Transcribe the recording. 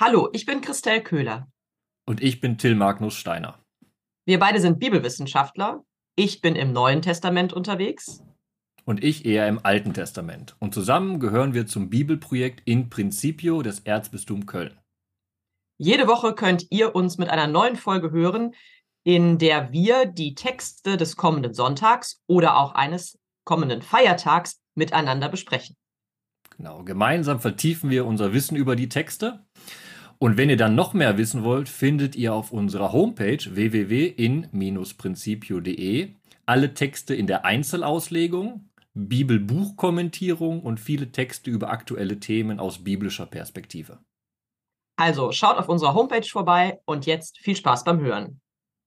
Hallo, ich bin Christelle Köhler. Und ich bin Till Magnus Steiner. Wir beide sind Bibelwissenschaftler. Ich bin im Neuen Testament unterwegs. Und ich eher im Alten Testament. Und zusammen gehören wir zum Bibelprojekt In Principio des Erzbistum Köln. Jede Woche könnt ihr uns mit einer neuen Folge hören, in der wir die Texte des kommenden Sonntags oder auch eines kommenden Feiertags miteinander besprechen. Genau, gemeinsam vertiefen wir unser Wissen über die Texte. Und wenn ihr dann noch mehr wissen wollt, findet ihr auf unserer Homepage www.in-principio.de alle Texte in der Einzelauslegung, Bibelbuchkommentierung und viele Texte über aktuelle Themen aus biblischer Perspektive. Also schaut auf unserer Homepage vorbei und jetzt viel Spaß beim Hören.